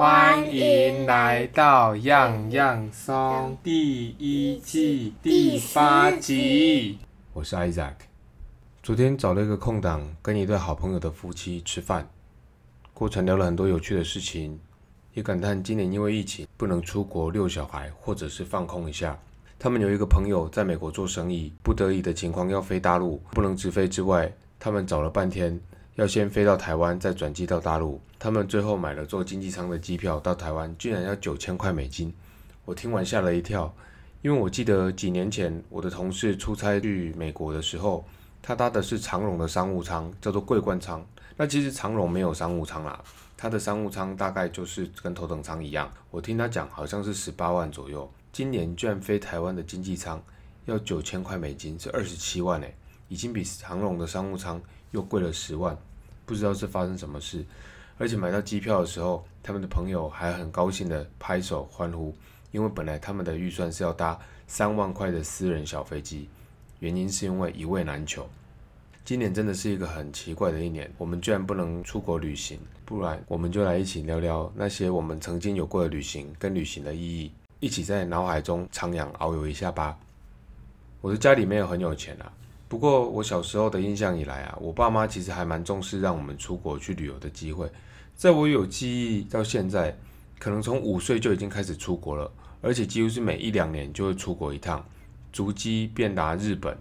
欢迎来到样样松第一季第八集。我是 Isaac。昨天找了一个空档，跟一对好朋友的夫妻吃饭，过程聊了很多有趣的事情，也感叹今年因为疫情不能出国遛小孩，或者是放空一下。他们有一个朋友在美国做生意，不得已的情况要飞大陆，不能直飞之外，他们找了半天。要先飞到台湾，再转机到大陆。他们最后买了坐经济舱的机票到台湾，居然要九千块美金。我听完吓了一跳，因为我记得几年前我的同事出差去美国的时候，他搭的是长荣的商务舱，叫做桂冠舱。那其实长荣没有商务舱啦，他的商务舱大概就是跟头等舱一样。我听他讲，好像是十八万左右。今年居然飞台湾的经济舱要九千块美金，是二十七万诶，已经比长荣的商务舱又贵了十万。不知道是发生什么事，而且买到机票的时候，他们的朋友还很高兴的拍手欢呼，因为本来他们的预算是要搭三万块的私人小飞机，原因是因为一位难求。今年真的是一个很奇怪的一年，我们居然不能出国旅行，不然我们就来一起聊聊那些我们曾经有过的旅行跟旅行的意义，一起在脑海中徜徉遨游一下吧。我的家里没有很有钱啊。不过我小时候的印象以来啊，我爸妈其实还蛮重视让我们出国去旅游的机会。在我有记忆到现在，可能从五岁就已经开始出国了，而且几乎是每一两年就会出国一趟，足迹遍达日本、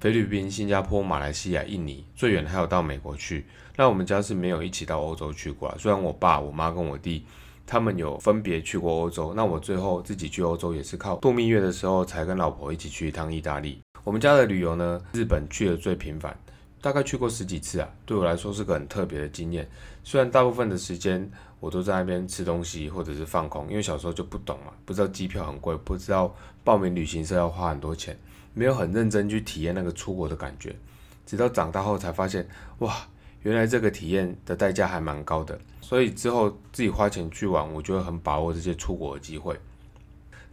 菲律宾、新加坡、马来西亚、印尼，最远还有到美国去。那我们家是没有一起到欧洲去过啊，虽然我爸、我妈跟我弟他们有分别去过欧洲，那我最后自己去欧洲也是靠度蜜月的时候才跟老婆一起去一趟意大利。我们家的旅游呢，日本去的最频繁，大概去过十几次啊，对我来说是个很特别的经验。虽然大部分的时间我都在那边吃东西或者是放空，因为小时候就不懂嘛，不知道机票很贵，不知道报名旅行社要花很多钱，没有很认真去体验那个出国的感觉。直到长大后才发现，哇，原来这个体验的代价还蛮高的。所以之后自己花钱去玩，我就会很把握这些出国的机会。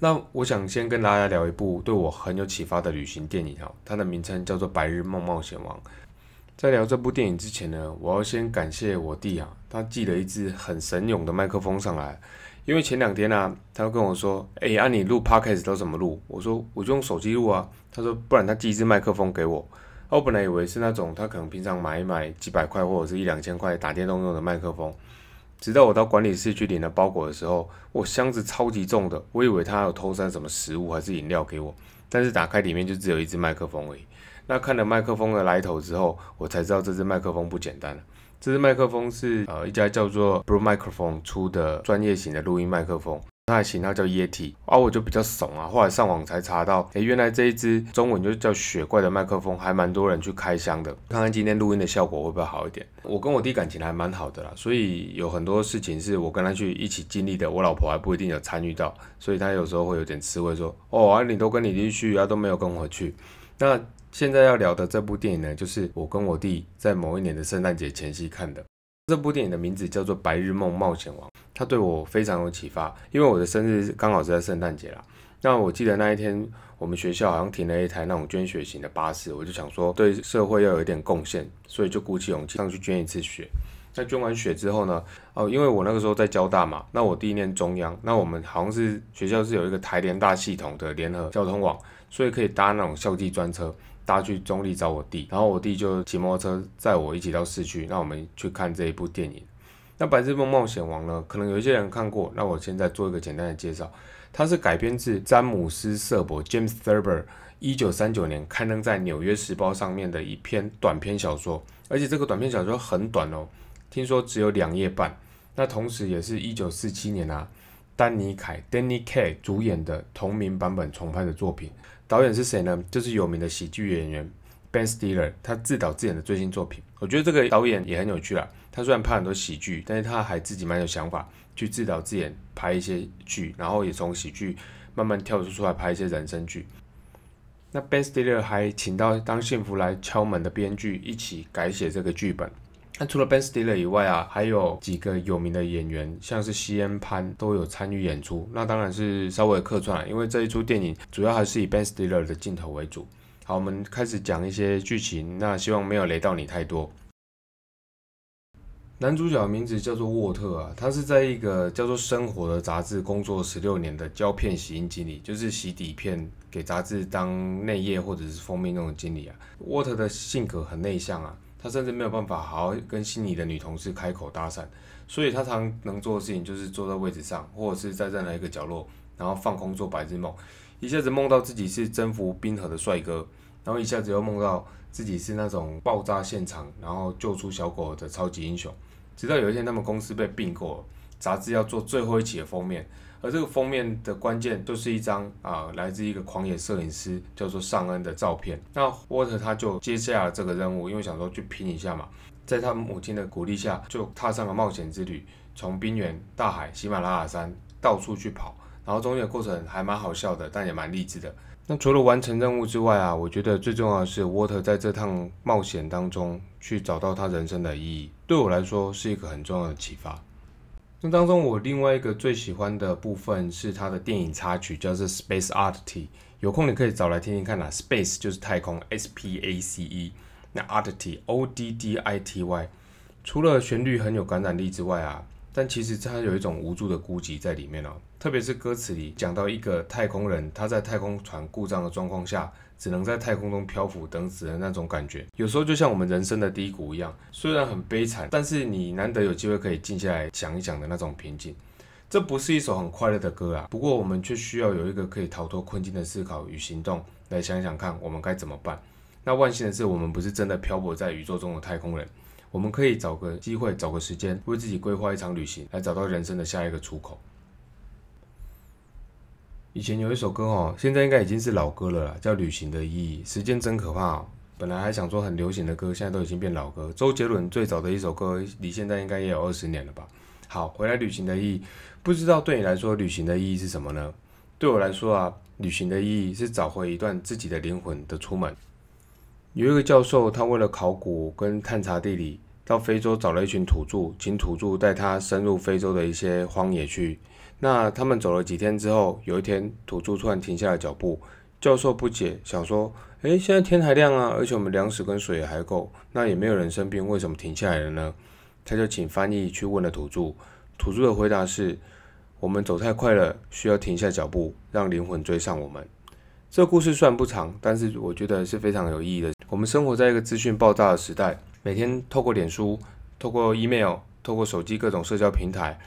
那我想先跟大家聊一部对我很有启发的旅行电影哈，它的名称叫做《白日梦冒险王》。在聊这部电影之前呢，我要先感谢我弟啊，他寄了一支很神勇的麦克风上来。因为前两天呢，他跟我说：“哎，按你录 podcast 都怎么录？”我说：“我就用手机录啊。”他说：“不然他寄一支麦克风给我。”我本来以为是那种他可能平常买一买几百块或者是一两千块打电动用的麦克风。直到我到管理室去领了包裹的时候，我箱子超级重的，我以为他有偷塞什么食物还是饮料给我，但是打开里面就只有一只麦克风而已。那看了麦克风的来头之后，我才知道这只麦克风不简单。这只麦克风是呃一家叫做 Blue Microphone 出的专业型的录音麦克风。它的型号叫液体，啊，我就比较怂啊，后来上网才查到，哎，原来这一支中文就叫雪怪的麦克风，还蛮多人去开箱的，看看今天录音的效果会不会好一点。我跟我弟感情还蛮好的啦，所以有很多事情是我跟他去一起经历的，我老婆还不一定有参与到，所以他有时候会有点吃味，说，哦，啊，你都跟你弟去啊，都没有跟我去。那现在要聊的这部电影呢，就是我跟我弟在某一年的圣诞节前夕看的。这部电影的名字叫做《白日梦冒险王》，它对我非常有启发，因为我的生日刚好是在圣诞节啦。那我记得那一天，我们学校好像停了一台那种捐血型的巴士，我就想说对社会要有一点贡献，所以就鼓起勇气上去捐一次血。那捐完血之后呢，哦，因为我那个时候在交大嘛，那我第一年中央，那我们好像是学校是有一个台联大系统的联合交通网，所以可以搭那种校际专车。搭去中立找我弟，然后我弟就骑摩托车载我一起到市区，那我们去看这一部电影。那《白日梦冒险王》呢？可能有一些人看过，那我现在做一个简单的介绍。它是改编自詹姆斯·瑟伯 （James Thurber） 一九三九年刊登在《纽约时报》上面的一篇短篇小说，而且这个短篇小说很短哦，听说只有两页半。那同时也是一九四七年啊，丹尼凯 （Danny k 主演的同名版本重拍的作品。导演是谁呢？就是有名的喜剧演员 Ben Stiller，他自导自演的最新作品。我觉得这个导演也很有趣啦。他虽然拍很多喜剧，但是他还自己蛮有想法，去自导自演拍一些剧，然后也从喜剧慢慢跳出出来拍一些人生剧。那 Ben Stiller 还请到《当幸福来敲门》的编剧一起改写这个剧本。那除了 Ben Stiller 以外啊，还有几个有名的演员，像是西恩潘都有参与演出。那当然是稍微客串，因为这一出电影主要还是以 Ben Stiller 的镜头为主。好，我们开始讲一些剧情。那希望没有雷到你太多。男主角名字叫做沃特啊，他是在一个叫做《生活》的杂志工作十六年的胶片洗印经理，就是洗底片给杂志当内页或者是封面那种经理啊。沃特的性格很内向啊，他甚至没有办法好好跟心仪的女同事开口搭讪，所以他常能做的事情就是坐在位置上，或者是在任何一个角落，然后放空做白日梦，一下子梦到自己是征服冰河的帅哥，然后一下子又梦到自己是那种爆炸现场，然后救出小狗的超级英雄。直到有一天，他们公司被并购了，杂志要做最后一期的封面，而这个封面的关键就是一张啊，来自一个狂野摄影师叫做尚恩的照片。那沃特他就接下了这个任务，因为想说去拼一下嘛，在他母亲的鼓励下，就踏上了冒险之旅，从冰原、大海、喜马拉雅山到处去跑，然后中间的过程还蛮好笑的，但也蛮励志的。那除了完成任务之外啊，我觉得最重要的是沃特在这趟冒险当中去找到他人生的意义，对我来说是一个很重要的启发。那当中我另外一个最喜欢的部分是他的电影插曲，叫做《Space Oddity》，有空你可以找来听听看啦。Space 就是太空，S P A C E，那 Oddity O D D I T Y，除了旋律很有感染力之外啊。但其实它有一种无助的孤寂在里面哦，特别是歌词里讲到一个太空人，他在太空船故障的状况下，只能在太空中漂浮等死的那种感觉，有时候就像我们人生的低谷一样，虽然很悲惨，但是你难得有机会可以静下来想一想的那种平静。这不是一首很快乐的歌啊，不过我们却需要有一个可以逃脱困境的思考与行动，来想想看我们该怎么办。那万幸的是，我们不是真的漂泊在宇宙中的太空人。我们可以找个机会，找个时间，为自己规划一场旅行，来找到人生的下一个出口。以前有一首歌哦，现在应该已经是老歌了啦，叫《旅行的意义》。时间真可怕哦，本来还想说很流行的歌，现在都已经变老歌。周杰伦最早的一首歌，离现在应该也有二十年了吧？好，回来旅行的意义，不知道对你来说，旅行的意义是什么呢？对我来说啊，旅行的意义是找回一段自己的灵魂的出门。有一个教授，他为了考古跟探查地理，到非洲找了一群土著，请土著带他深入非洲的一些荒野去。那他们走了几天之后，有一天土著突然停下了脚步。教授不解，想说：“诶，现在天还亮啊，而且我们粮食跟水还够，那也没有人生病，为什么停下来了呢？”他就请翻译去问了土著。土著的回答是：“我们走太快了，需要停下脚步，让灵魂追上我们。”这故事虽然不长，但是我觉得是非常有意义的。我们生活在一个资讯爆炸的时代，每天透过脸书、透过 email、透过手机各种社交平台，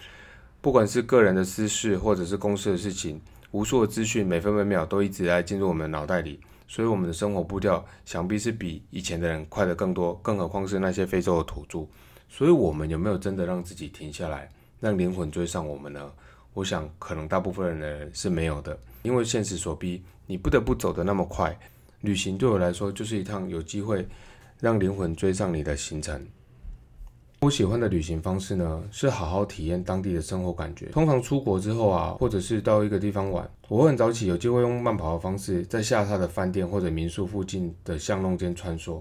不管是个人的私事或者是公司的事情，无数的资讯每分每秒都一直在进入我们的脑袋里，所以我们的生活步调想必是比以前的人快得更多。更何况是那些非洲的土著，所以我们有没有真的让自己停下来，让灵魂追上我们呢？我想，可能大部分人的人是没有的，因为现实所逼，你不得不走得那么快。旅行对我来说，就是一趟有机会让灵魂追上你的行程。我喜欢的旅行方式呢，是好好体验当地的生活感觉。通常出国之后啊，或者是到一个地方玩，我会很早起，有机会用慢跑的方式，在下榻的饭店或者民宿附近的巷弄间穿梭，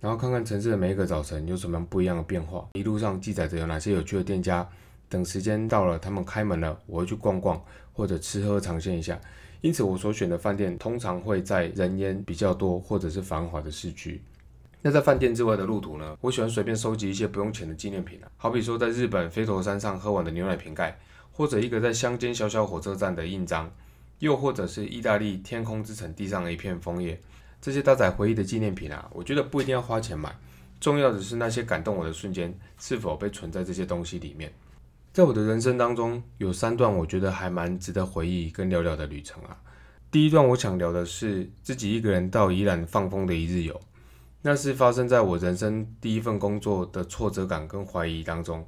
然后看看城市的每一个早晨有什么不一样的变化。一路上记载着有哪些有趣的店家。等时间到了，他们开门了，我会去逛逛或者吃喝尝鲜一下。因此，我所选的饭店通常会在人烟比较多或者是繁华的市区。那在饭店之外的路途呢？我喜欢随便收集一些不用钱的纪念品啊，好比说在日本飞驼山上喝完的牛奶瓶盖，或者一个在乡间小小火车站的印章，又或者是意大利天空之城地上的一片枫叶。这些搭载回忆的纪念品啊，我觉得不一定要花钱买，重要的是那些感动我的瞬间是否被存在这些东西里面。在我的人生当中，有三段我觉得还蛮值得回忆跟聊聊的旅程啊。第一段我想聊的是自己一个人到宜兰放风的一日游，那是发生在我人生第一份工作的挫折感跟怀疑当中。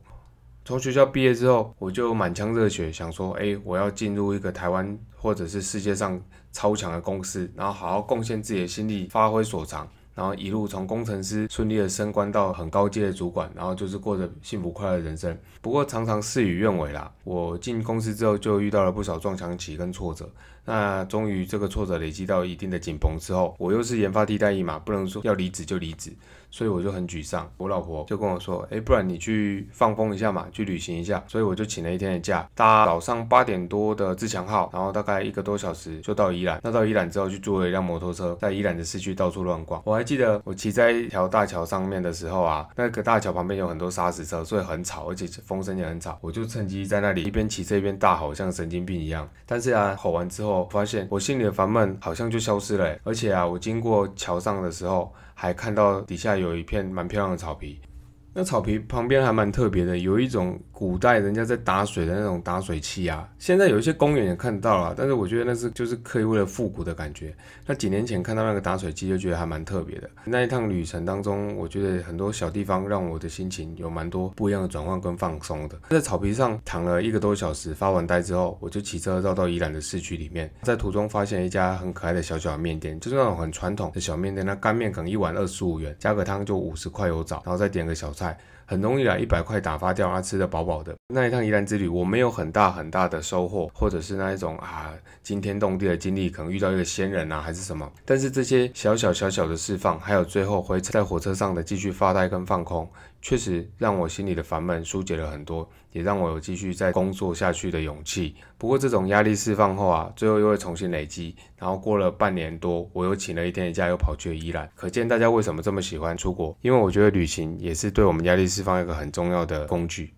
从学校毕业之后，我就满腔热血，想说，哎，我要进入一个台湾或者是世界上超强的公司，然后好好贡献自己的心力，发挥所长。然后一路从工程师顺利的升官到很高阶的主管，然后就是过着幸福快乐的人生。不过常常事与愿违啦，我进公司之后就遇到了不少撞墙期跟挫折，那终于这个挫折累积到一定的紧绷之后，我又是研发替代役嘛，不能说要离职就离职。所以我就很沮丧，我老婆就跟我说，哎，不然你去放风一下嘛，去旅行一下。所以我就请了一天的假，搭早上八点多的自强号，然后大概一个多小时就到宜兰。那到宜兰之后，去租了一辆摩托车，在宜兰的市区到处乱逛。我还记得我骑在一条大桥上面的时候啊，那个大桥旁边有很多砂石车，所以很吵，而且风声也很吵。我就趁机在那里一边骑车一边大吼，像神经病一样。但是啊，吼完之后，发现我心里的烦闷好像就消失了。而且啊，我经过桥上的时候。还看到底下有一片蛮漂亮的草皮，那草皮旁边还蛮特别的，有一种。古代人家在打水的那种打水器啊，现在有一些公园也看到了，但是我觉得那是就是刻意为了复古的感觉。那几年前看到那个打水机就觉得还蛮特别的。那一趟旅程当中，我觉得很多小地方让我的心情有蛮多不一样的转换跟放松的。在草皮上躺了一个多小时，发完呆之后，我就骑车绕到宜兰的市区里面，在途中发现一家很可爱的小小的面店，就是那种很传统的小面店。那干面可能一碗二十五元，加个汤就五十块有找，然后再点个小菜。很容易啦，一百块打发掉，他吃的饱饱的。那一趟宜兰之旅，我没有很大很大的收获，或者是那一种啊惊天动地的经历，可能遇到一个仙人啊，还是什么。但是这些小小小小的释放，还有最后会在火车上的继续发呆跟放空。确实让我心里的烦闷疏解了很多，也让我有继续再工作下去的勇气。不过这种压力释放后啊，最后又会重新累积。然后过了半年多，我又请了一天假，又跑去了宜兰。可见大家为什么这么喜欢出国？因为我觉得旅行也是对我们压力释放一个很重要的工具。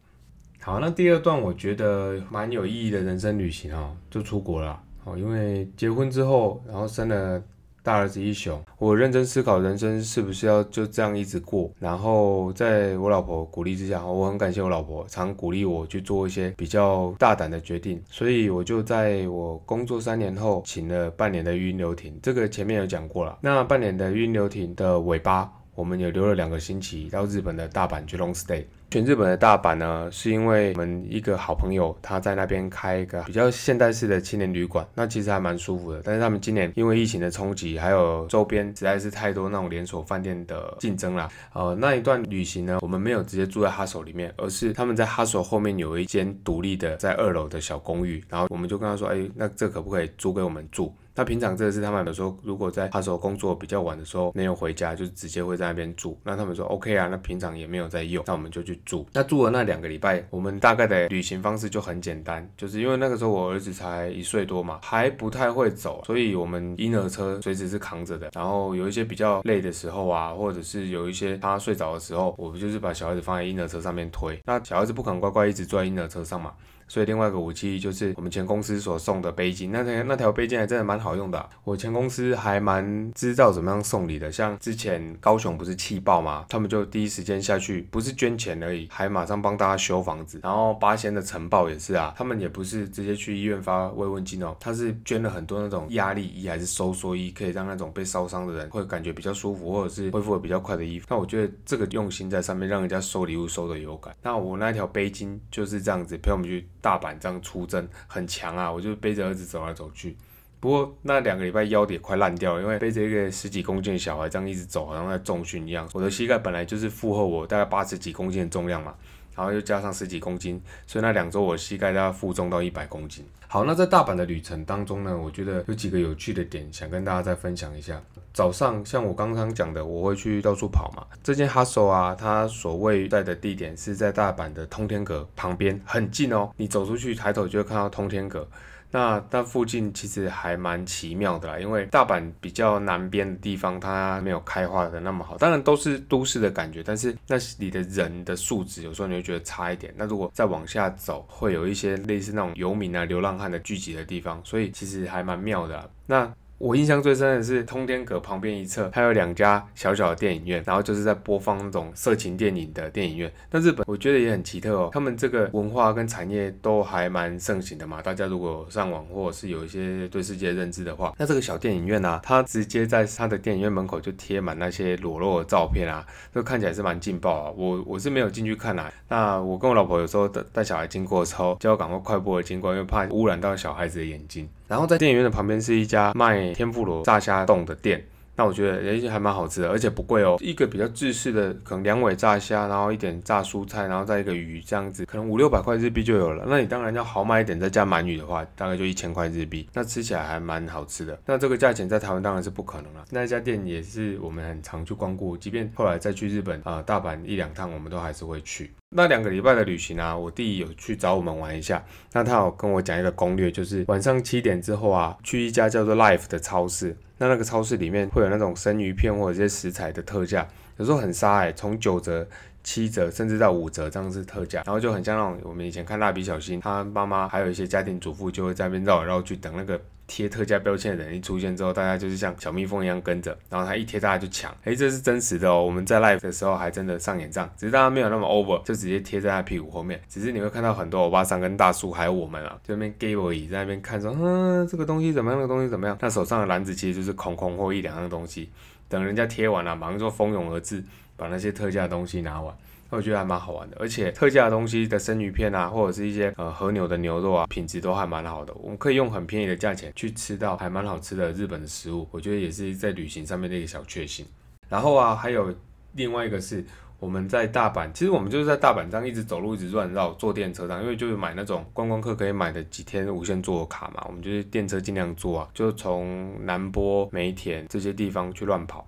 好，那第二段我觉得蛮有意义的人生旅行哦，就出国了哦。因为结婚之后，然后生了。大儿子一雄，我认真思考人生是不是要就这样一直过。然后在我老婆鼓励之下，我很感谢我老婆，常鼓励我去做一些比较大胆的决定。所以我就在我工作三年后，请了半年的孕留停。这个前面有讲过了。那半年的孕留停的尾巴，我们也留了两个星期到日本的大阪去 long stay。选日本的大阪呢，是因为我们一个好朋友他在那边开一个比较现代式的青年旅馆，那其实还蛮舒服的。但是他们今年因为疫情的冲击，还有周边实在是太多那种连锁饭店的竞争啦。呃，那一段旅行呢，我们没有直接住在哈手里面，而是他们在哈手后面有一间独立的在二楼的小公寓，然后我们就跟他说，哎，那这可不可以租给我们住？那平常这个是他们有时候如果在哈手工作比较晚的时候没有回家，就直接会在那边住。那他们说 OK 啊，那平常也没有在用，那我们就去。住那住了那两个礼拜，我们大概的旅行方式就很简单，就是因为那个时候我儿子才一岁多嘛，还不太会走，所以我们婴儿车随时是扛着的。然后有一些比较累的时候啊，或者是有一些他睡着的时候，我们就是把小孩子放在婴儿车上面推。那小孩子不可能乖乖一直坐在婴儿车上嘛。所以另外一个武器就是我们前公司所送的背巾，那条那条背巾还真的蛮好用的。我前公司还蛮知道怎么样送礼的，像之前高雄不是气爆吗？他们就第一时间下去，不是捐钱而已，还马上帮大家修房子。然后八仙的晨报也是啊，他们也不是直接去医院发慰问金哦，他是捐了很多那种压力衣还是收缩衣，可以让那种被烧伤的人会感觉比较舒服，或者是恢复的比较快的衣服。那我觉得这个用心在上面，让人家收礼物收的有感。那我那条背巾就是这样子陪我们去。大阪这样出征很强啊，我就背着儿子走来走去。不过那两个礼拜腰也快烂掉了，因为背着一个十几公斤的小孩这样一直走，好像在重训一样。我的膝盖本来就是负荷我大概八十几公斤的重量嘛，然后又加上十几公斤，所以那两周我膝盖都要负重到一百公斤。好，那在大阪的旅程当中呢，我觉得有几个有趣的点想跟大家再分享一下。早上像我刚刚讲的，我会去到处跑嘛。这间 hustle 啊，它所位在的地点是在大阪的通天阁旁边，很近哦。你走出去抬头就会看到通天阁。那那附近其实还蛮奇妙的啦，因为大阪比较南边的地方，它没有开化的那么好。当然都是都市的感觉，但是那里的人的素质有时候你会觉得差一点。那如果再往下走，会有一些类似那种游民啊、流浪汉的聚集的地方，所以其实还蛮妙的。那我印象最深的是通天阁旁边一侧，它有两家小小的电影院，然后就是在播放那种色情电影的电影院。那日本我觉得也很奇特哦，他们这个文化跟产业都还蛮盛行的嘛。大家如果上网或者是有一些对世界的认知的话，那这个小电影院呢，它直接在它的电影院门口就贴满那些裸露的照片啊，这看起来是蛮劲爆啊。我我是没有进去看啊。那我跟我老婆有时候带带小孩经过的时候，就要赶快快步的经过，因为怕污染到小孩子的眼睛。然后在电影院的旁边是一家卖天妇罗炸虾冻的店，那我觉得诶还蛮好吃的，而且不贵哦。一个比较制式的，可能两尾炸虾，然后一点炸蔬菜，然后再一个鱼这样子，可能五六百块日币就有了。那你当然要豪迈一点，再加鳗鱼的话，大概就一千块日币。那吃起来还蛮好吃的。那这个价钱在台湾当然是不可能了。那家店也是我们很常去光顾，即便后来再去日本啊大阪一两趟，我们都还是会去。那两个礼拜的旅行啊，我弟有去找我们玩一下。那他有跟我讲一个攻略，就是晚上七点之后啊，去一家叫做 Life 的超市。那那个超市里面会有那种生鱼片或者这些食材的特价，有时候很杀哎，从九折、七折甚至到五折这样是特价，然后就很像那种我们以前看蜡笔小新，他妈妈还有一些家庭主妇就会在那边绕来绕去等那个。贴特价标签的人一出现之后，大家就是像小蜜蜂一样跟着，然后他一贴大家就抢，哎，这是真实的哦。我们在 live 的时候还真的上演账，只是大家没有那么 over，就直接贴在他屁股后面。只是你会看到很多欧巴桑跟大叔还有我们啊，就那边 g a v e 椅在那边看说，嗯，这个东西怎么样？那个东西怎么样？那手上的篮子其实就是空空或一两样东西，等人家贴完了，马上就蜂拥而至，把那些特价东西拿完。我觉得还蛮好玩的，而且特价东西的生鱼片啊，或者是一些呃和牛的牛肉啊，品质都还蛮好的。我们可以用很便宜的价钱去吃到还蛮好吃的日本的食物，我觉得也是在旅行上面的一个小确幸。然后啊，还有另外一个是我们在大阪，其实我们就是在大阪这样一直走路，一直乱绕，坐电车上，因为就是买那种观光客可以买的几天无限坐卡嘛，我们就是电车尽量坐啊，就从南波、梅田这些地方去乱跑。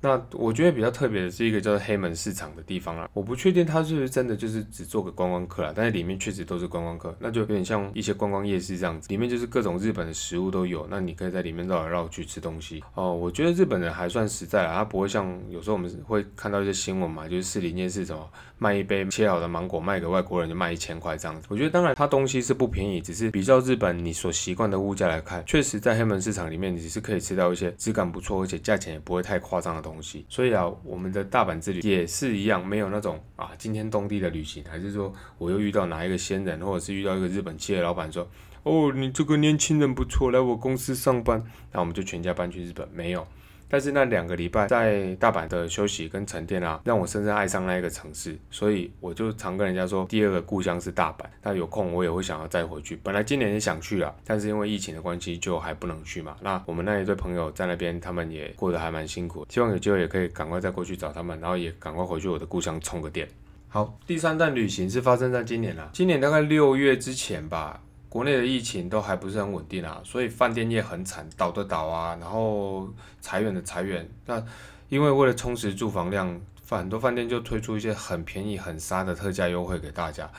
那我觉得比较特别的是一个叫做黑门市场的地方啦，我不确定它是不是真的就是只做个观光客啦，但是里面确实都是观光客，那就有点像一些观光夜市这样子，里面就是各种日本的食物都有，那你可以在里面绕来绕去吃东西哦。我觉得日本人还算实在啊，他不会像有时候我们会看到一些新闻嘛，就是士林夜市什么卖一杯切好的芒果卖给外国人就卖一千块这样子。我觉得当然它东西是不便宜，只是比较日本你所习惯的物价来看，确实在黑门市场里面你是可以吃到一些质感不错，而且价钱也不会太夸张的东西，所以啊。我们的大阪之旅也是一样，没有那种啊惊天动地的旅行，还是说我又遇到哪一个仙人，或者是遇到一个日本企业老板说，哦，你这个年轻人不错，来我公司上班，那我们就全家搬去日本，没有。但是那两个礼拜在大阪的休息跟沉淀啊，让我深深爱上那一个城市，所以我就常跟人家说，第二个故乡是大阪。那有空我也会想要再回去。本来今年也想去了，但是因为疫情的关系，就还不能去嘛。那我们那一对朋友在那边，他们也过得还蛮辛苦，希望有机会也可以赶快再过去找他们，然后也赶快回去我的故乡充个电。好，第三段旅行是发生在今年了，今年大概六月之前吧。国内的疫情都还不是很稳定啊，所以饭店业很惨，倒的倒啊，然后裁员的裁员。那因为为了充实住房量，很多饭店就推出一些很便宜、很杀的特价优惠给大家。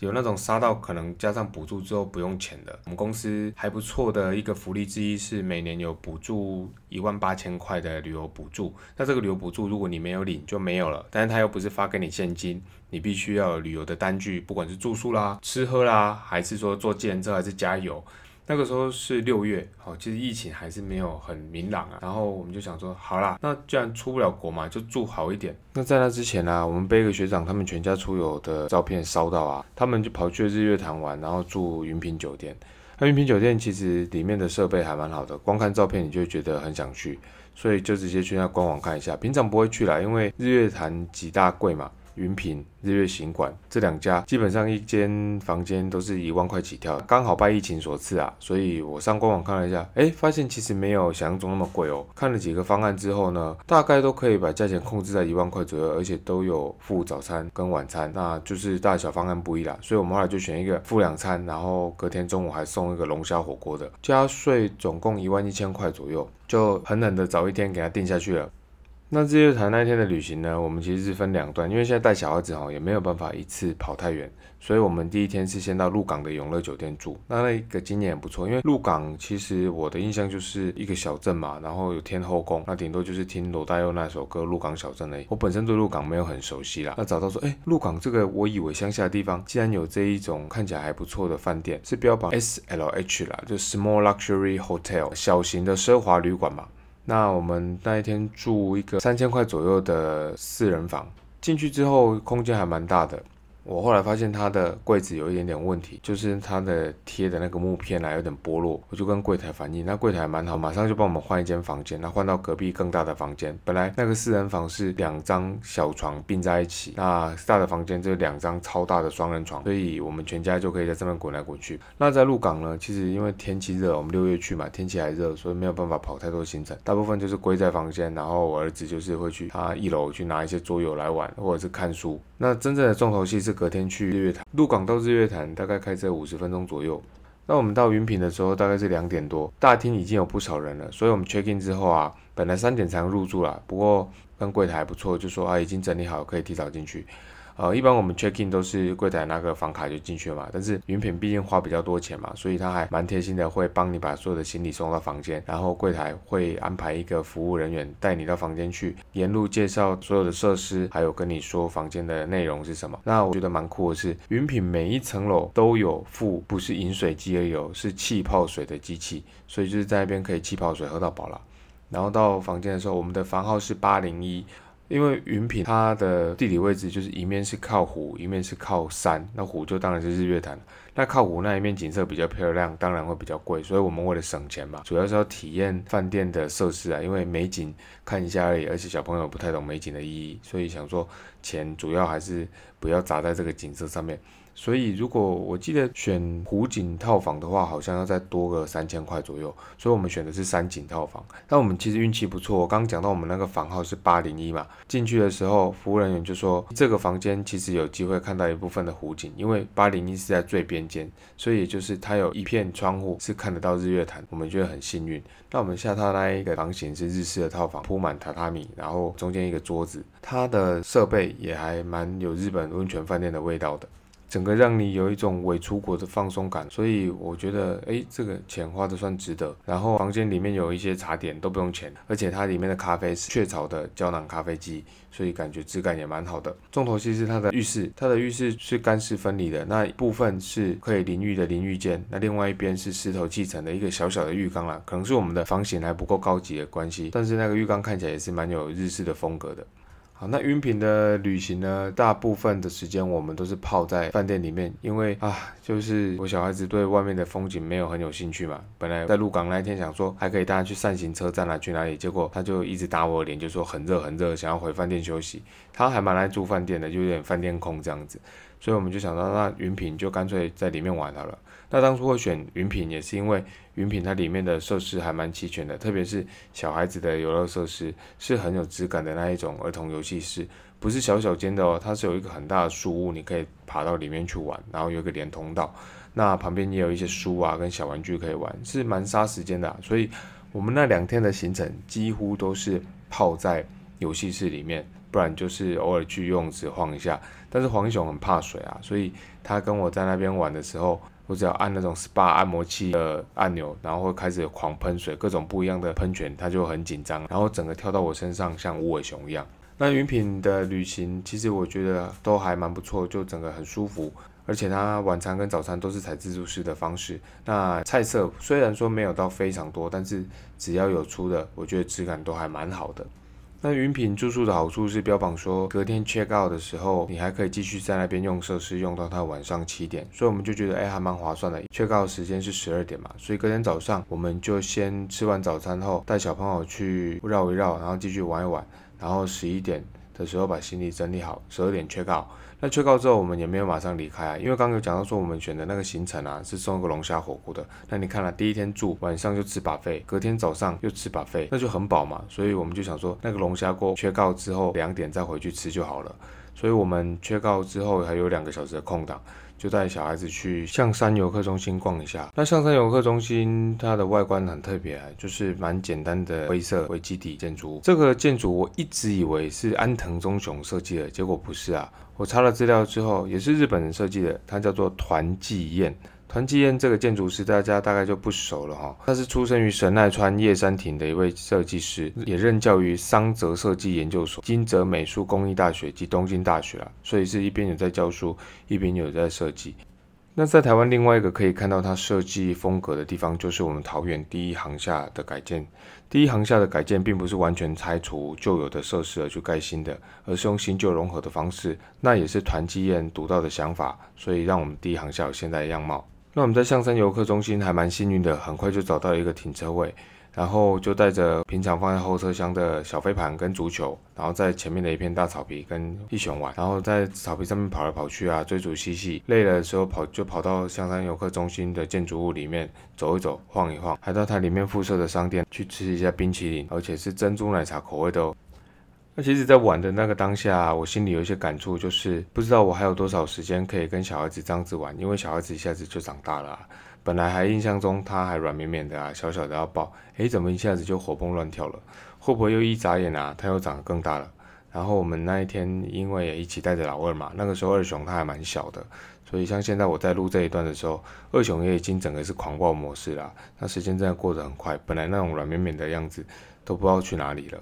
有那种杀到可能加上补助之后不用钱的。我们公司还不错的一个福利之一是每年有补助一万八千块的旅游补助。那这个旅游补助如果你没有领就没有了，但是他又不是发给你现金，你必须要有旅游的单据，不管是住宿啦、吃喝啦，还是说坐计程车还是加油。那个时候是六月，好，其实疫情还是没有很明朗啊。然后我们就想说，好啦，那既然出不了国嘛，就住好一点。那在那之前呢，我们被一个学长他们全家出游的照片烧到啊，他们就跑去日月潭玩，然后住云品酒店。那云品酒店其实里面的设备还蛮好的，光看照片你就觉得很想去，所以就直接去那官网看一下。平常不会去啦，因为日月潭几大贵嘛。云品、日月行馆这两家，基本上一间房间都是一万块起跳，刚好拜疫情所赐啊，所以我上官网看了一下，哎，发现其实没有想象中那么贵哦。看了几个方案之后呢，大概都可以把价钱控制在一万块左右，而且都有付早餐跟晚餐，那就是大小方案不一啦。所以我们后来就选一个付两餐，然后隔天中午还送一个龙虾火锅的，加税总共一万一千块左右，就狠狠的早一天给他定下去了。那日月潭那一天的旅行呢？我们其实是分两段，因为现在带小孩子哈，也没有办法一次跑太远，所以我们第一天是先到鹿港的永乐酒店住。那那个经验也不错，因为鹿港其实我的印象就是一个小镇嘛，然后有天后宫，那顶多就是听罗大佑那首歌《鹿港小镇》而已。我本身对鹿港没有很熟悉啦，那找到说，哎，鹿港这个我以为乡下的地方，竟然有这一种看起来还不错的饭店，是标榜 S L H 啦，就 Small Luxury Hotel，小型的奢华旅馆嘛。那我们那一天住一个三千块左右的四人房，进去之后空间还蛮大的。我后来发现他的柜子有一点点问题，就是他的贴的那个木片啊有点剥落，我就跟柜台反映，那柜台蛮好，马上就帮我们换一间房间，那换到隔壁更大的房间。本来那个四人房是两张小床并在一起，那大的房间就是两张超大的双人床，所以我们全家就可以在这边滚来滚去。那在鹿港呢，其实因为天气热，我们六月去嘛，天气还热，所以没有办法跑太多行程，大部分就是归在房间，然后我儿子就是会去他一楼去拿一些桌游来玩，或者是看书。那真正的重头戏是隔天去日月潭，鹿港到日月潭大概开车五十分钟左右。那我们到云品的时候大概是两点多，大厅已经有不少人了，所以我们 check in 之后啊，本来三点才能入住啦，不过跟柜台还不错，就说啊已经整理好，可以提早进去。呃，一般我们 check in 都是柜台拿个房卡就进去了嘛，但是云品毕竟花比较多钱嘛，所以他还蛮贴心的，会帮你把所有的行李送到房间，然后柜台会安排一个服务人员带你到房间去，沿路介绍所有的设施，还有跟你说房间的内容是什么。那我觉得蛮酷的是，云品每一层楼都有附不是饮水机而有，是气泡水的机器，所以就是在那边可以气泡水喝到饱了。然后到房间的时候，我们的房号是八零一。因为云品它的地理位置就是一面是靠湖，一面是靠山，那湖就当然是日月潭。那靠湖那一面景色比较漂亮，当然会比较贵。所以我们为了省钱嘛，主要是要体验饭店的设施啊，因为美景看一下而已，而且小朋友不太懂美景的意义，所以想说钱主要还是不要砸在这个景色上面。所以，如果我记得选湖景套房的话，好像要再多个三千块左右。所以我们选的是山景套房。但我们其实运气不错，我刚刚讲到我们那个房号是八零一嘛，进去的时候服务人员就说这个房间其实有机会看到一部分的湖景，因为八零一是在最边间，所以就是它有一片窗户是看得到日月潭，我们觉得很幸运。那我们下榻那一个房型是日式的套房，铺满榻榻米，然后中间一个桌子，它的设备也还蛮有日本温泉饭店的味道的。整个让你有一种伪出国的放松感，所以我觉得，哎，这个钱花的算值得。然后房间里面有一些茶点都不用钱，而且它里面的咖啡是雀巢的胶囊咖啡机，所以感觉质感也蛮好的。重头戏是它的浴室，它的浴室是干湿分离的，那一部分是可以淋浴的淋浴间，那另外一边是石头砌成的一个小小的浴缸啦。可能是我们的房型还不够高级的关系，但是那个浴缸看起来也是蛮有日式的风格的。好，那云品的旅行呢？大部分的时间我们都是泡在饭店里面，因为啊，就是我小孩子对外面的风景没有很有兴趣嘛。本来在鹿港那一天想说还可以带他去扇行车站啊，去哪里，结果他就一直打我脸，就说很热很热，想要回饭店休息。他还蛮爱住饭店的，就有点饭店控这样子。所以我们就想到，那云品就干脆在里面玩好了。那当初会选云品，也是因为云品它里面的设施还蛮齐全的，特别是小孩子的游乐设施是很有质感的那一种儿童游戏室，不是小小间的哦，它是有一个很大的书屋，你可以爬到里面去玩，然后有一个连通道，那旁边也有一些书啊跟小玩具可以玩，是蛮杀时间的。所以我们那两天的行程几乎都是泡在游戏室里面。不然就是偶尔去游泳池晃一下，但是黄熊很怕水啊，所以他跟我在那边玩的时候，我只要按那种 SPA 按摩器的按钮，然后会开始狂喷水，各种不一样的喷泉，它就很紧张，然后整个跳到我身上像无尾熊一样。那云品的旅行其实我觉得都还蛮不错，就整个很舒服，而且它晚餐跟早餐都是采自助式的方式。那菜色虽然说没有到非常多，但是只要有出的，我觉得质感都还蛮好的。那云品住宿的好处是标榜说，隔天 check out 的时候，你还可以继续在那边用设施，用到它晚上七点，所以我们就觉得，哎，还蛮划算的。check out 时间是十二点嘛，所以隔天早上我们就先吃完早餐后，带小朋友去绕一绕，然后继续玩一玩，然后十一点的时候把行李整理好，十二点 check out。那确告之后，我们也没有马上离开啊，因为刚刚有讲到说，我们选的那个行程啊，是送一个龙虾火锅的。那你看了，第一天住，晚上就吃把费，隔天早上又吃把费，那就很饱嘛。所以我们就想说，那个龙虾锅缺告之后，两点再回去吃就好了。所以我们缺告之后还有两个小时的空档。就带小孩子去象山游客中心逛一下。那象山游客中心它的外观很特别，就是蛮简单的灰色为基底建筑。这个建筑我一直以为是安藤忠雄设计的，结果不是啊。我查了资料之后，也是日本人设计的，它叫做团纪宴。团纪宴这个建筑师，大家大概就不熟了哈。他是出生于神奈川叶山町的一位设计师，也任教于桑泽设计研究所、金泽美术工艺大学及东京大学啊，所以是一边有在教书，一边有在设计。那在台湾另外一个可以看到它设计风格的地方，就是我们桃园第一航厦的改建。第一航厦的改建并不是完全拆除旧有的设施而去盖新的，而是用新旧融合的方式。那也是团积燕独到的想法，所以让我们第一航厦有现在的样貌。那我们在象山游客中心还蛮幸运的，很快就找到了一个停车位。然后就带着平常放在后车厢的小飞盘跟足球，然后在前面的一片大草皮跟一熊玩，然后在草皮上面跑来跑去啊，追逐嬉戏。累了的时候跑就跑到香山游客中心的建筑物里面走一走、晃一晃，还到它里面附设的商店去吃一下冰淇淋，而且是珍珠奶茶口味的哦。那其实，在玩的那个当下，我心里有一些感触，就是不知道我还有多少时间可以跟小孩子这样子玩，因为小孩子一下子就长大了。本来还印象中他还软绵绵的啊，小小的要抱，诶，怎么一下子就活蹦乱跳了？会不会又一眨眼啊，他又长得更大了？然后我们那一天因为也一起带着老二嘛，那个时候二熊他还蛮小的，所以像现在我在录这一段的时候，二熊也已经整个是狂暴模式啦。那时间真的过得很快，本来那种软绵绵的样子都不知道去哪里了。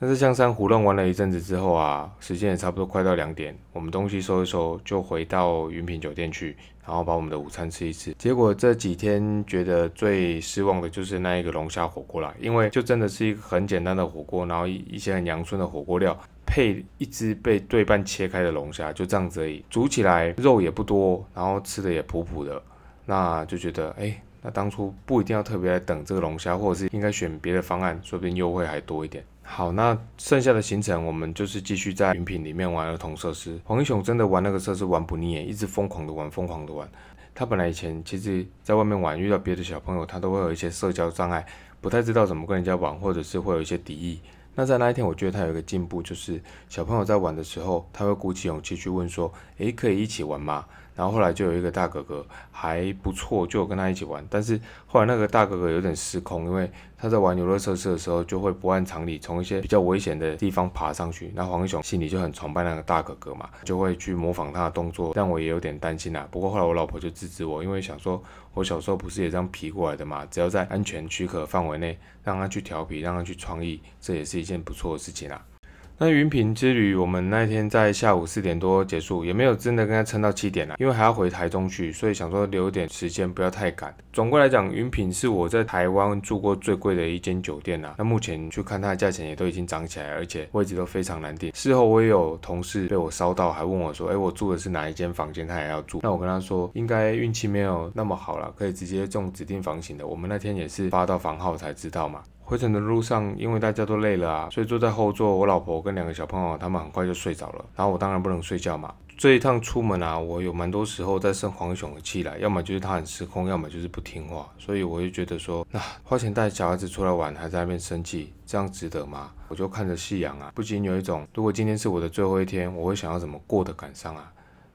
但是香山胡乱玩了一阵子之后啊，时间也差不多快到两点，我们东西收一收就回到云品酒店去，然后把我们的午餐吃一吃。结果这几天觉得最失望的就是那一个龙虾火锅啦，因为就真的是一个很简单的火锅，然后一一些很阳春的火锅料，配一只被对半切开的龙虾，就这样子而已。煮起来肉也不多，然后吃的也普普的，那就觉得哎，那当初不一定要特别来等这个龙虾，或者是应该选别的方案，说不定优惠还多一点。好，那剩下的行程我们就是继续在云品里面玩儿童设施。黄英雄真的玩那个设施玩不腻，一直疯狂的玩，疯狂的玩。他本来以前其实在外面玩，遇到别的小朋友，他都会有一些社交障碍，不太知道怎么跟人家玩，或者是会有一些敌意。那在那一天，我觉得他有一个进步，就是小朋友在玩的时候，他会鼓起勇气去问说：“诶，可以一起玩吗？”然后后来就有一个大哥哥还不错，就跟他一起玩。但是后来那个大哥哥有点失控，因为他在玩游乐设施的时候，就会不按常理从一些比较危险的地方爬上去。那黄英雄心里就很崇拜那个大哥哥嘛，就会去模仿他的动作，让我也有点担心啊。不过后来我老婆就制止我，因为想说我小时候不是也这样皮过来的嘛，只要在安全许可范围内，让他去调皮，让他去创意，这也是一件不错的事情啊。那云品之旅，我们那天在下午四点多结束，也没有真的跟他撑到七点了，因为还要回台中去，所以想说留点时间，不要太赶。总归来讲，云品是我在台湾住过最贵的一间酒店啦。那目前去看它的价钱也都已经涨起来，而且位置都非常难订。事后我也有同事被我烧到，还问我说：“哎，我住的是哪一间房间？他也要住？”那我跟他说，应该运气没有那么好了，可以直接中指定房型的。我们那天也是发到房号才知道嘛。回程的路上，因为大家都累了啊，所以坐在后座，我老婆跟两个小朋友，他们很快就睡着了。然后我当然不能睡觉嘛。这一趟出门啊，我有蛮多时候在生黄熊的气来，要么就是他很失控，要么就是不听话。所以我就觉得说，那花钱带小孩子出来玩，还在那边生气，这样值得吗？我就看着夕阳啊，不禁有一种，如果今天是我的最后一天，我会想要怎么过的感伤啊。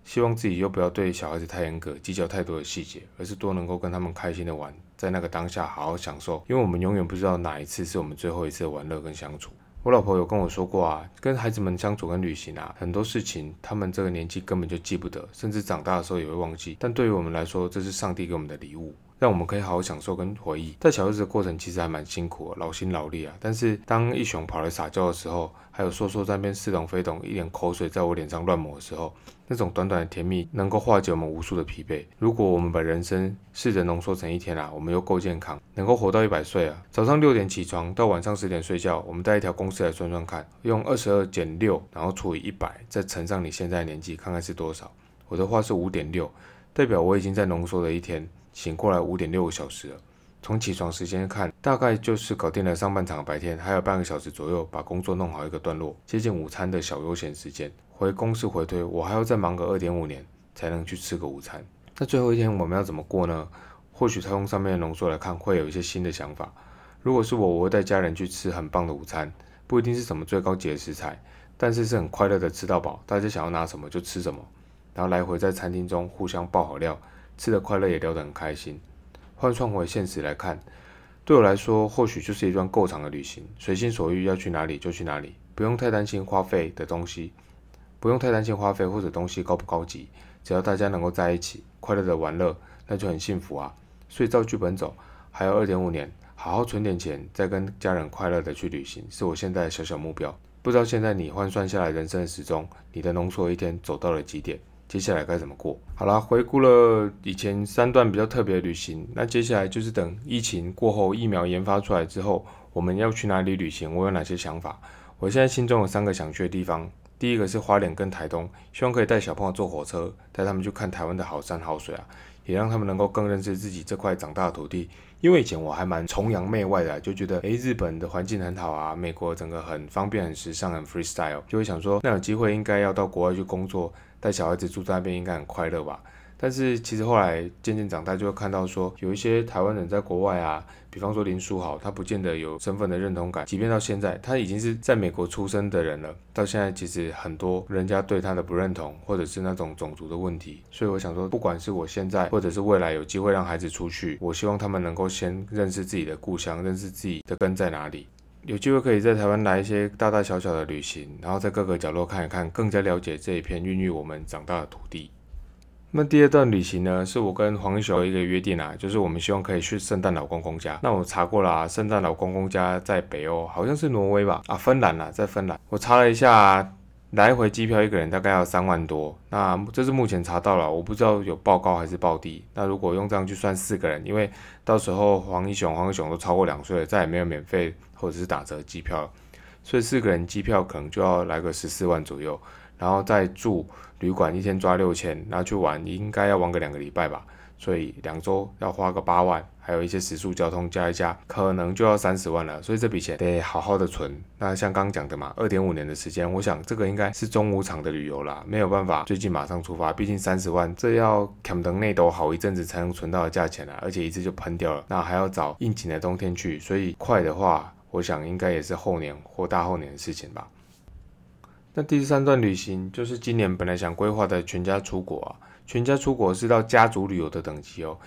希望自己又不要对小孩子太严格，计较太多的细节，而是多能够跟他们开心的玩，在那个当下好好享受。因为我们永远不知道哪一次是我们最后一次玩乐跟相处。我老婆有跟我说过啊，跟孩子们相处跟旅行啊，很多事情他们这个年纪根本就记不得，甚至长大的时候也会忘记。但对于我们来说，这是上帝给我们的礼物。让我们可以好好享受跟回忆。带小日子的过程其实还蛮辛苦，劳心劳力啊。但是当一雄跑来撒娇的时候，还有硕硕在那边似懂非懂，一脸口水在我脸上乱抹的时候，那种短短的甜蜜能够化解我们无数的疲惫。如果我们把人生试着浓缩成一天啊，我们又够健康，能够活到一百岁啊。早上六点起床，到晚上十点睡觉，我们带一条公式来算算看，用二十二减六，然后除以一百，再乘上你现在年纪，看看是多少。我的话是五点六，代表我已经在浓缩了一天。醒过来五点六个小时了，从起床时间看，大概就是搞定了上半场白天，还有半个小时左右把工作弄好一个段落，接近午餐的小悠闲时间。回公司回推，我还要再忙个二点五年才能去吃个午餐。那最后一天我们要怎么过呢？或许他用上面的浓缩来看，会有一些新的想法。如果是我，我会带家人去吃很棒的午餐，不一定是什么最高级的食材，但是是很快乐的吃到饱，大家想要拿什么就吃什么，然后来回在餐厅中互相爆好料。吃的快乐也聊得很开心。换算回现实来看，对我来说或许就是一段够长的旅行，随心所欲要去哪里就去哪里，不用太担心花费的东西，不用太担心花费或者东西高不高级，只要大家能够在一起快乐的玩乐，那就很幸福啊。所以照剧本走，还有二点五年，好好存点钱，再跟家人快乐的去旅行，是我现在的小小目标。不知道现在你换算下来人生的时钟，你的浓缩一天走到了几点？接下来该怎么过？好啦，回顾了以前三段比较特别的旅行，那接下来就是等疫情过后，疫苗研发出来之后，我们要去哪里旅行？我有哪些想法？我现在心中有三个想去的地方，第一个是花莲跟台东，希望可以带小朋友坐火车，带他们去看台湾的好山好水啊，也让他们能够更认识自己这块长大的土地。因为以前我还蛮崇洋媚外的，就觉得诶日本的环境很好啊，美国整个很方便、很时尚、很 freestyle，就会想说那有机会应该要到国外去工作，带小孩子住在那边应该很快乐吧。但是其实后来渐渐长大，就会看到说有一些台湾人在国外啊，比方说林书豪，他不见得有身份的认同感。即便到现在，他已经是在美国出生的人了，到现在其实很多人家对他的不认同，或者是那种种族的问题。所以我想说，不管是我现在，或者是未来有机会让孩子出去，我希望他们能够先认识自己的故乡，认识自己的根在哪里。有机会可以在台湾来一些大大小小的旅行，然后在各个角落看一看，更加了解这一片孕育我们长大的土地。那第二段旅行呢，是我跟黄英雄一个约定啊，就是我们希望可以去圣诞老公公家。那我查过了，圣诞老公公家在北欧，好像是挪威吧？啊，芬兰啊，在芬兰。我查了一下，来回机票一个人大概要三万多。那这是目前查到了，我不知道有报高还是报低。那如果用这样去算四个人，因为到时候黄英雄、黄英雄都超过两岁了，再也没有免费或者是打折机票，所以四个人机票可能就要来个十四万左右。然后再住旅馆一天抓六千，然后去玩应该要玩个两个礼拜吧，所以两周要花个八万，还有一些食宿交通加一加，可能就要三十万了。所以这笔钱得好好的存。那像刚讲的嘛，二点五年的时间，我想这个应该是中午场的旅游啦，没有办法最近马上出发，毕竟三十万这要坎登内都好一阵子才能存到的价钱啊，而且一次就喷掉了，那还要找应景的冬天去，所以快的话，我想应该也是后年或大后年的事情吧。那第三段旅行就是今年本来想规划的全家出国啊，全家出国是到家族旅游的等级哦，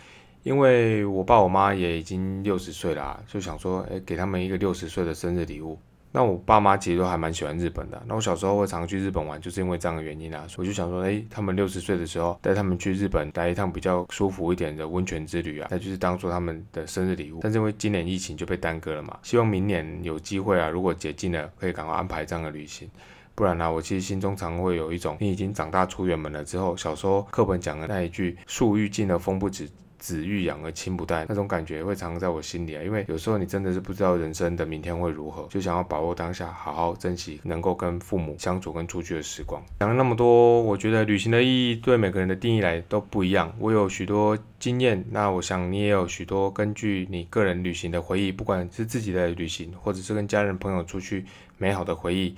因为我爸我妈也已经六十岁了，就想说，哎，给他们一个六十岁的生日礼物。那我爸妈其实都还蛮喜欢日本的，那我小时候会常去日本玩，就是因为这样的原因啊，所以我就想说，哎，他们六十岁的时候带他们去日本来一趟比较舒服一点的温泉之旅啊，那就是当做他们的生日礼物。但是因为今年疫情就被耽搁了嘛，希望明年有机会啊，如果解禁了，可以赶快安排这样的旅行。不然呢，我其实心中常会有一种，你已经长大出远门了之后，小时候课本讲的那一句“树欲静而风不止，子欲养而亲不待”那种感觉会藏在我心里啊。因为有时候你真的是不知道人生的明天会如何，就想要把握当下，好好珍惜能够跟父母相处跟出去的时光。讲了那么多，我觉得旅行的意义对每个人的定义来都不一样。我有许多经验，那我想你也有许多根据你个人旅行的回忆，不管是自己的旅行，或者是跟家人朋友出去美好的回忆。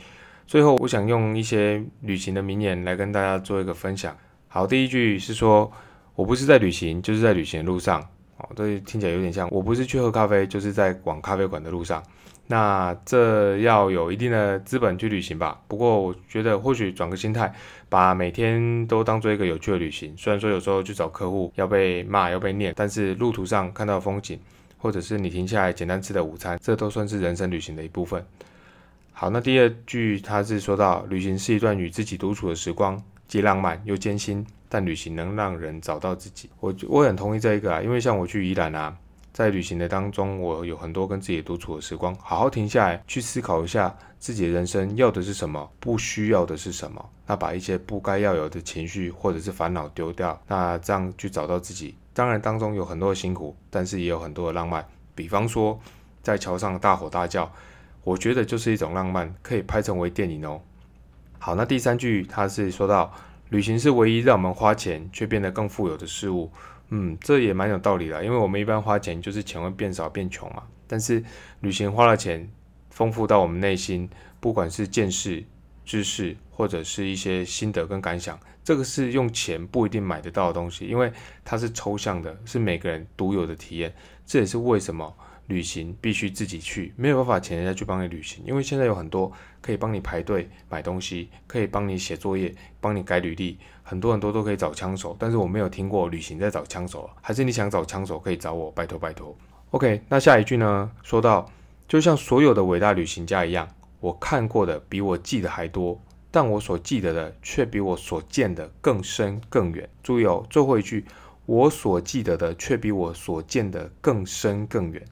最后，我想用一些旅行的名言来跟大家做一个分享。好，第一句是说：“我不是在旅行，就是在旅行的路上。”哦，这听起来有点像，我不是去喝咖啡，就是在往咖啡馆的路上。那这要有一定的资本去旅行吧。不过，我觉得或许转个心态，把每天都当做一个有趣的旅行。虽然说有时候去找客户要被骂要被念，但是路途上看到风景，或者是你停下来简单吃的午餐，这都算是人生旅行的一部分。好，那第二句他是说到，旅行是一段与自己独处的时光，既浪漫又艰辛，但旅行能让人找到自己。我我很同意这一个啊，因为像我去宜兰啊，在旅行的当中，我有很多跟自己独处的时光，好好停下来去思考一下自己的人生要的是什么，不需要的是什么，那把一些不该要有的情绪或者是烦恼丢掉，那这样去找到自己。当然当中有很多的辛苦，但是也有很多的浪漫，比方说在桥上大吼大叫。我觉得就是一种浪漫，可以拍成为电影哦。好，那第三句他是说到，旅行是唯一让我们花钱却变得更富有的事物。嗯，这也蛮有道理的，因为我们一般花钱就是钱会变少变穷嘛。但是旅行花了钱，丰富到我们内心，不管是见识、知识，或者是一些心得跟感想，这个是用钱不一定买得到的东西，因为它是抽象的，是每个人独有的体验。这也是为什么。旅行必须自己去，没有办法请人家去帮你旅行，因为现在有很多可以帮你排队买东西，可以帮你写作业，帮你改履历，很多很多都可以找枪手，但是我没有听过旅行在找枪手，还是你想找枪手可以找我，拜托拜托。OK，那下一句呢？说到就像所有的伟大旅行家一样，我看过的比我记得还多，但我所记得的却比我所见的更深更远。注意哦，最后一句，我所记得的却比我所见的更深更远。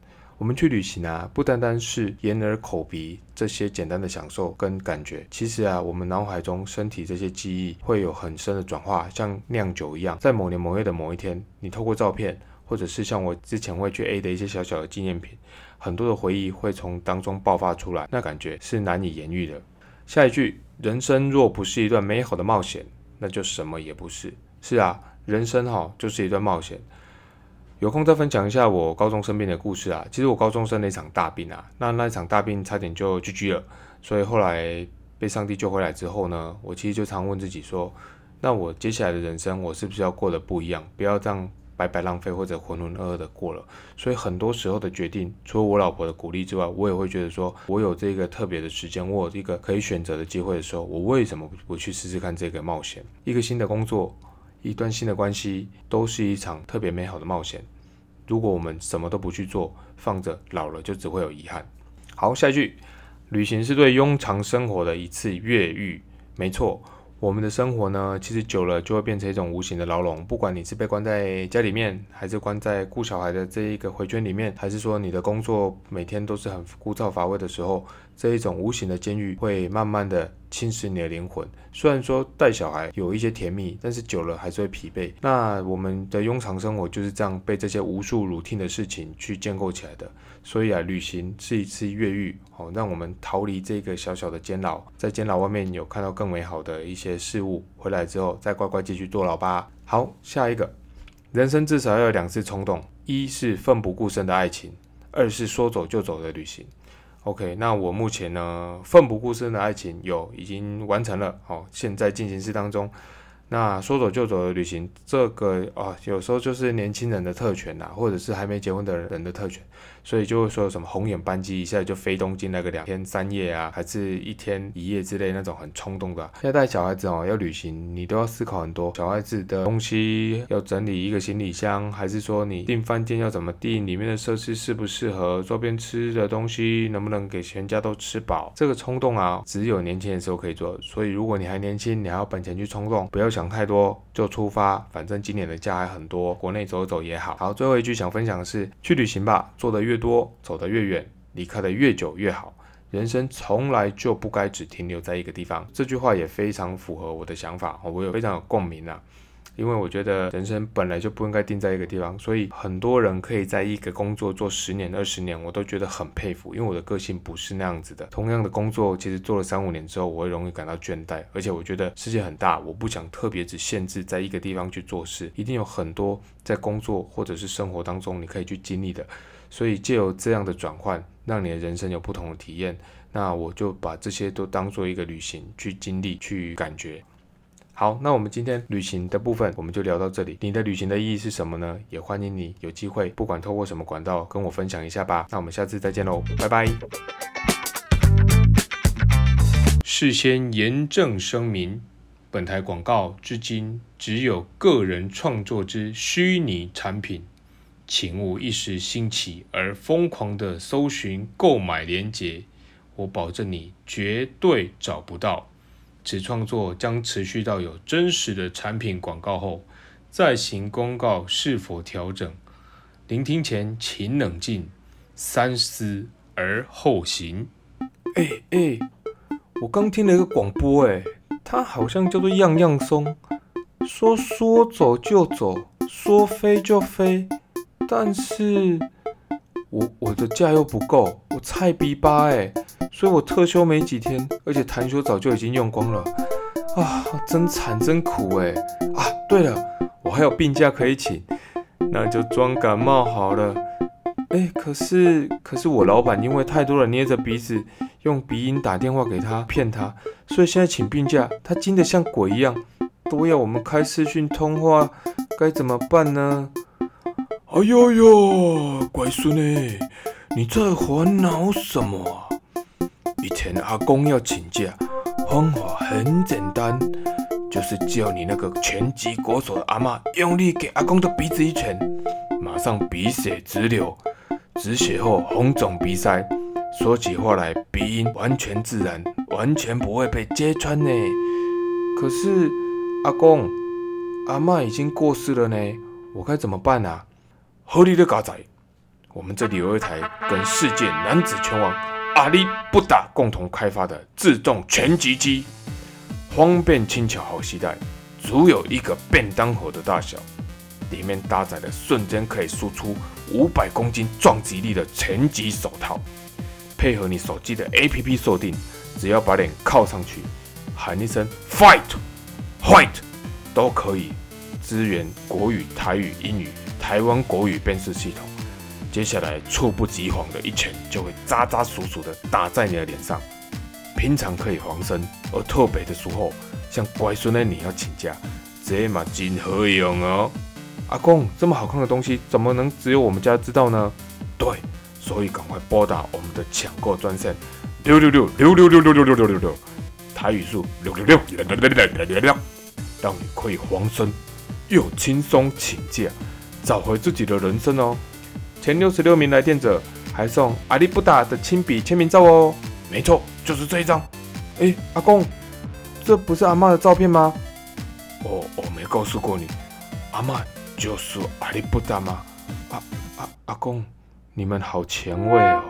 我们去旅行啊，不单单是眼耳口鼻这些简单的享受跟感觉，其实啊，我们脑海中、身体这些记忆会有很深的转化，像酿酒一样，在某年某月的某一天，你透过照片，或者是像我之前会去 A 的一些小小的纪念品，很多的回忆会从当中爆发出来，那感觉是难以言喻的。下一句，人生若不是一段美好的冒险，那就什么也不是。是啊，人生哈就是一段冒险。有空再分享一下我高中生病的故事啊。其实我高中生了一场大病啊，那那一场大病差点就 GG 了。所以后来被上帝救回来之后呢，我其实就常问自己说，那我接下来的人生我是不是要过得不一样？不要这样白白浪费或者浑浑噩噩的过了。所以很多时候的决定，除了我老婆的鼓励之外，我也会觉得说，我有这个特别的时间，我有一个可以选择的机会的时候，我为什么不去试试看这个冒险？一个新的工作。一段新的关系都是一场特别美好的冒险。如果我们什么都不去做，放着老了就只会有遗憾。好，下一句，旅行是对庸常生活的一次越狱。没错。我们的生活呢，其实久了就会变成一种无形的牢笼。不管你是被关在家里面，还是关在顾小孩的这一个回圈里面，还是说你的工作每天都是很枯燥乏味的时候，这一种无形的监狱会慢慢的侵蚀你的灵魂。虽然说带小孩有一些甜蜜，但是久了还是会疲惫。那我们的庸常生活就是这样被这些无数 routine 的事情去建构起来的。所以啊，旅行是一次越狱，好让我们逃离这个小小的监牢，在监牢外面有看到更美好的一些事物，回来之后再乖乖继续坐牢吧。好，下一个，人生至少要有两次冲动，一是奋不顾身的爱情，二是说走就走的旅行。OK，那我目前呢，奋不顾身的爱情有已经完成了，好，现在进行式当中。那说走就走的旅行，这个啊，有时候就是年轻人的特权呐，或者是还没结婚的人的特权，所以就会说什么红眼班机一下就飞东京那个两天三夜啊，还是一天一夜之类那种很冲动的。要带小孩子哦，要旅行，你都要思考很多，小孩子的东西要整理一个行李箱，还是说你订饭店要怎么订，里面的设施适不适合，周边吃的东西能不能给全家都吃饱？这个冲动啊，只有年轻的时候可以做，所以如果你还年轻，你还有本钱去冲动，不要想。想太多就出发，反正今年的假还很多，国内走走也好。好，最后一句想分享的是，去旅行吧，做的越多，走得越远，离开的越久越好。人生从来就不该只停留在一个地方。这句话也非常符合我的想法，我有非常有共鸣啊。因为我觉得人生本来就不应该定在一个地方，所以很多人可以在一个工作做十年、二十年，我都觉得很佩服。因为我的个性不是那样子的。同样的工作，其实做了三五年之后，我会容易感到倦怠。而且我觉得世界很大，我不想特别只限制在一个地方去做事，一定有很多在工作或者是生活当中你可以去经历的。所以借由这样的转换，让你的人生有不同的体验，那我就把这些都当做一个旅行去经历、去感觉。好，那我们今天旅行的部分我们就聊到这里。你的旅行的意义是什么呢？也欢迎你有机会，不管透过什么管道跟我分享一下吧。那我们下次再见喽，拜拜。事先严正声明，本台广告至今只有个人创作之虚拟产品，请勿一时兴起而疯狂的搜寻购买链接，我保证你绝对找不到。此创作将持续到有真实的产品广告后，再行公告是否调整。聆听前请冷静，三思而后行。哎哎，我刚听了一个广播，哎，它好像叫做样样松，说说走就走，说飞就飞，但是我我的假又不够，我菜逼八哎。所以我特休没几天，而且谈休早就已经用光了啊，真惨真苦哎啊！对了，我还有病假可以请，那就装感冒好了。哎，可是可是我老板因为太多人捏着鼻子用鼻音打电话给他骗他，所以现在请病假，他惊得像鬼一样，都要我们开视讯通话，该怎么办呢？哎呦呦，乖孙哎，你在烦恼什么？以前阿公要请假，方法很简单，就是叫你那个拳击国手的阿妈用力给阿公的鼻子一拳，马上鼻血直流，止血后红肿鼻塞，说起话来鼻音完全自然，完全不会被揭穿呢。可是阿公阿妈已经过世了呢，我该怎么办啊？合理的嘎仔，我们这里有一台跟世界男子拳王阿里不达共同开发的自动拳击机，方便轻巧好携带，足有一个便当盒的大小，里面搭载了瞬间可以输出五百公斤撞击力的拳击手套，配合你手机的 APP 设定，只要把脸靠上去，喊一声 Fight，Fight，都可以支援国语、台语、英语、台湾国语辨识系统。接下来猝不及防的一拳就会扎扎实实的打在你的脸上。平常可以防身，而特别的时候，像乖孙的你要请假，这嘛真好用哦。阿公，这么好看的东西，怎么能只有我们家知道呢？对，所以赶快拨打我们的抢购专线六六六六六六六六六六六六，台语数六六六六六六六六六，让你可以防身又轻松请假，找回自己的人生哦。前六十六名来电者还送阿里布达的亲笔签名照哦，没错，就是这一张。哎，阿公，这不是阿妈的照片吗？哦，我没告诉过你，阿妈就是阿里布达吗？阿阿阿公，你们好前卫哦。